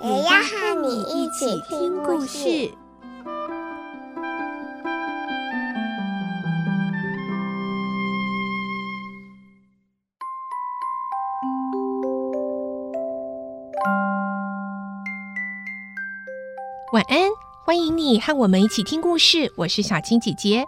也要和你一起听故事。晚安，欢迎你和我们一起听故事。我是小青姐姐。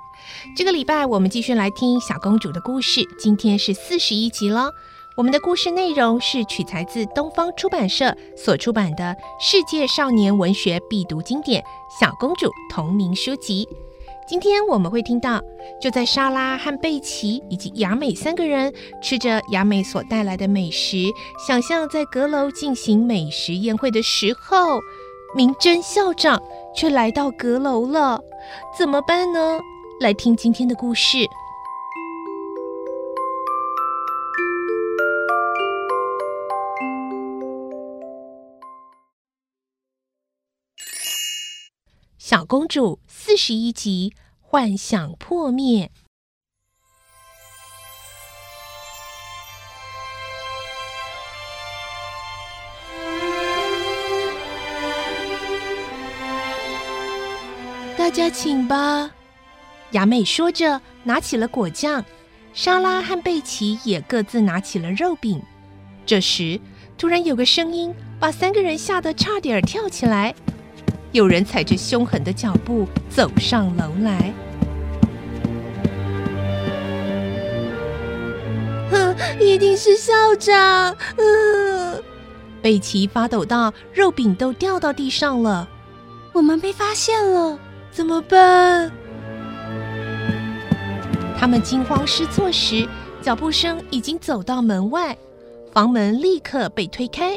这个礼拜我们继续来听小公主的故事，今天是四十一集了。我们的故事内容是取材自东方出版社所出版的《世界少年文学必读经典》小公主同名书籍。今天我们会听到，就在莎拉和贝奇以及雅美三个人吃着雅美所带来的美食，想象在阁楼进行美食宴会的时候。明真校长却来到阁楼了，怎么办呢？来听今天的故事。小公主四十一集，幻想破灭。大家请吧，雅美说着，拿起了果酱。莎拉和贝奇也各自拿起了肉饼。这时，突然有个声音把三个人吓得差点跳起来。有人踩着凶狠的脚步走上楼来。哼，一定是校长！嗯，贝奇发抖到：“肉饼都掉到地上了，我们被发现了。”怎么办？他们惊慌失措时，脚步声已经走到门外，房门立刻被推开。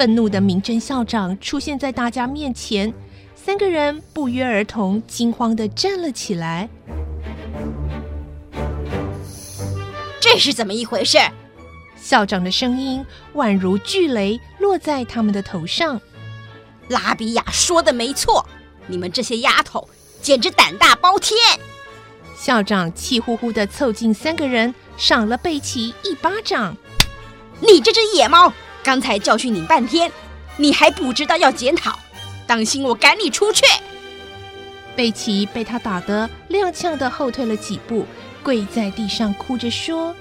愤怒的明真校长出现在大家面前，三个人不约而同惊慌地站了起来。这是怎么一回事？校长的声音宛如巨雷落在他们的头上。拉比亚说的没错，你们这些丫头简直胆大包天！校长气呼呼地凑近三个人，赏了贝奇一巴掌。你这只野猫，刚才教训你半天，你还不知道要检讨？当心我赶你出去！贝奇被他打得踉跄地后退了几步，跪在地上哭着说。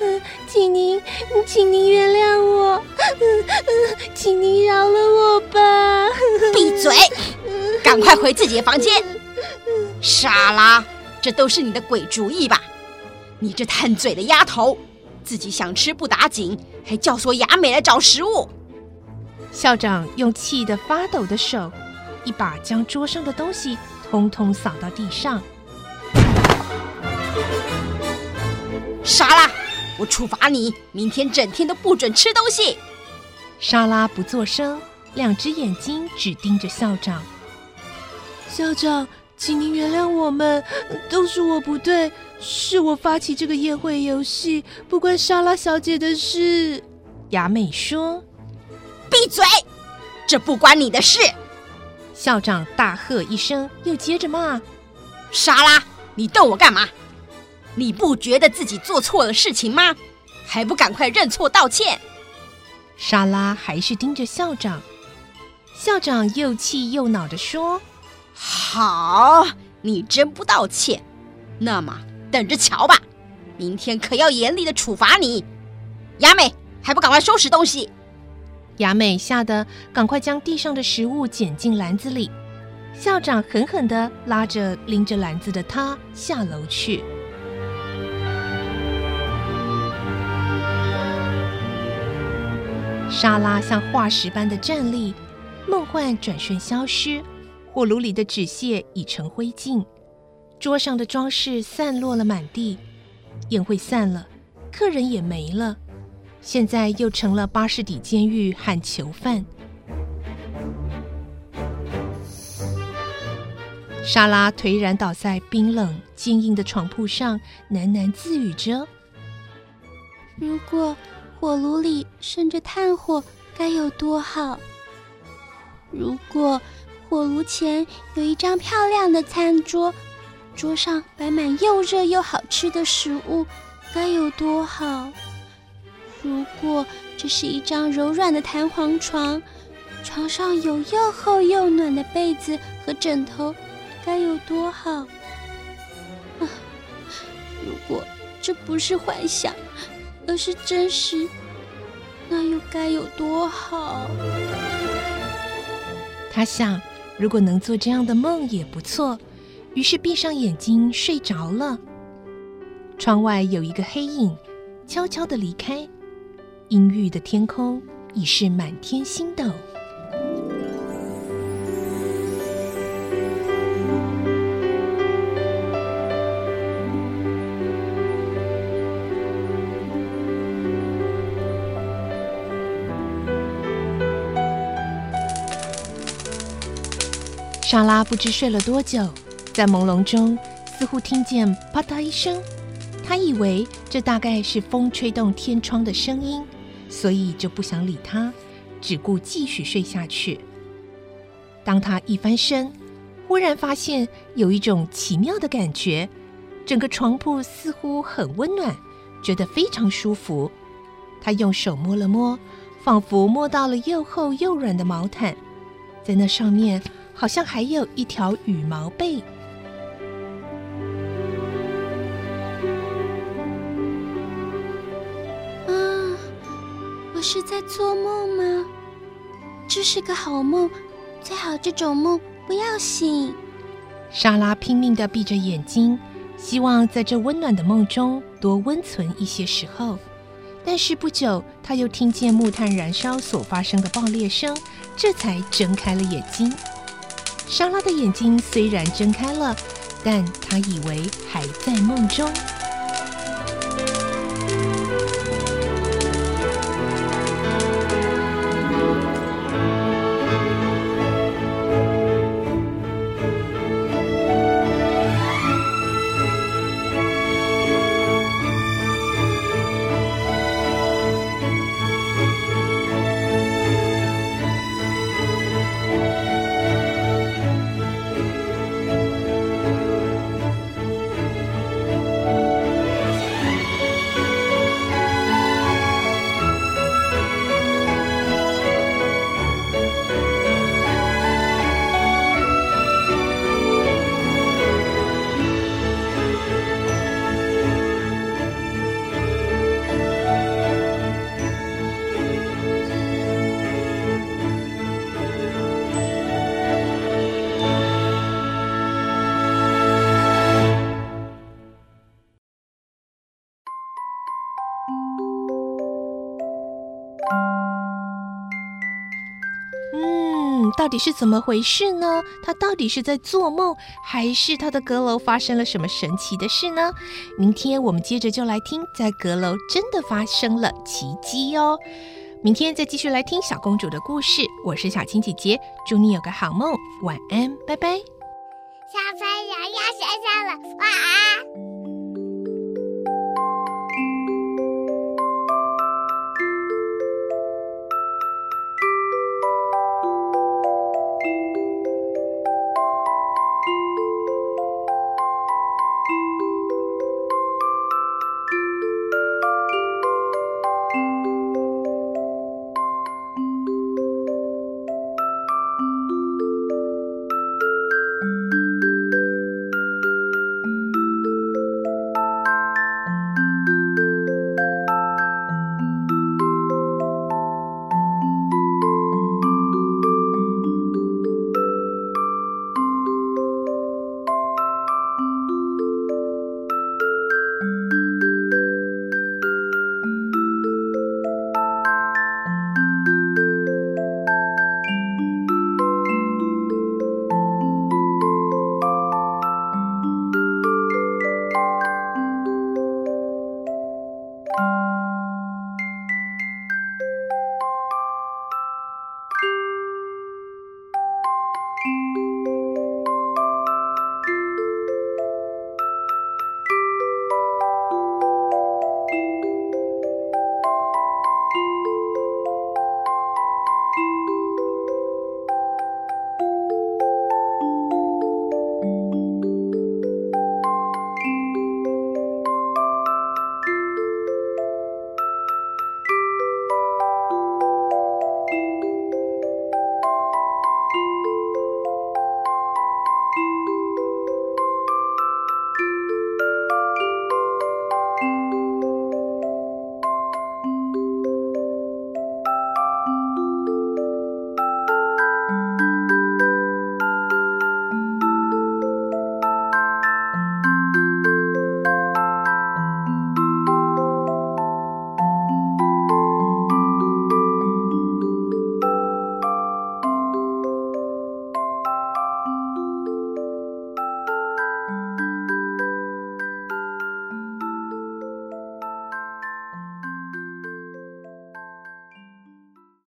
嗯，请您，请您原谅我，嗯嗯，请您饶了我吧。闭嘴，赶快回自己的房间。莎拉，这都是你的鬼主意吧？你这贪嘴的丫头，自己想吃不打紧，还教唆雅美来找食物。校长用气得发抖的手，一把将桌上的东西通通扫到地上。莎拉。我处罚你，明天整天都不准吃东西。莎拉不作声，两只眼睛只盯着校长。校长，请您原谅我们，都是我不对，是我发起这个宴会游戏，不关莎拉小姐的事。雅美说：“闭嘴，这不关你的事。”校长大喝一声，又接着骂：“莎拉，你瞪我干嘛？”你不觉得自己做错了事情吗？还不赶快认错道歉！莎拉还是盯着校长，校长又气又恼地说：“好，你真不道歉，那么等着瞧吧，明天可要严厉的处罚你。”雅美，还不赶快收拾东西！雅美吓得赶快将地上的食物捡进篮子里。校长狠狠地拉着拎着篮子的她下楼去。莎拉像化石般的站立，梦幻转瞬消失，火炉里的纸屑已成灰烬，桌上的装饰散落了满地，宴会散了，客人也没了，现在又成了巴士底监狱和囚犯。莎拉颓然倒在冰冷坚硬的床铺上，喃喃自语着：“如果火炉里生着炭火，该有多好！如果火炉前有一张漂亮的餐桌，桌上摆满又热又好吃的食物，该有多好！如果这是一张柔软的弹簧床，床上有又厚又暖的被子和枕头。”该有多好啊！如果这不是幻想，而是真实，那又该有多好？他想，如果能做这样的梦也不错，于是闭上眼睛睡着了。窗外有一个黑影，悄悄地离开。阴郁的天空已是满天星斗。莎拉不知睡了多久，在朦胧中似乎听见啪嗒一声，他以为这大概是风吹动天窗的声音，所以就不想理它，只顾继续睡下去。当他一翻身，忽然发现有一种奇妙的感觉，整个床铺似乎很温暖，觉得非常舒服。他用手摸了摸，仿佛摸到了又厚又软的毛毯，在那上面。好像还有一条羽毛被。在做梦吗？这是个好梦，最好这种梦不要醒。莎拉拼命地闭着眼睛，希望在这温暖的梦中多温存一些时候。但是不久，她又听见木炭燃烧所发生的爆裂声，这才睁开了眼睛。莎拉的眼睛虽然睁开了，但她以为还在梦中。嗯到底是怎么回事呢？他到底是在做梦，还是他的阁楼发生了什么神奇的事呢？明天我们接着就来听，在阁楼真的发生了奇迹哦。明天再继续来听小公主的故事。我是小青姐姐，祝你有个好梦，晚安，拜拜。小朋友要睡觉了，晚安。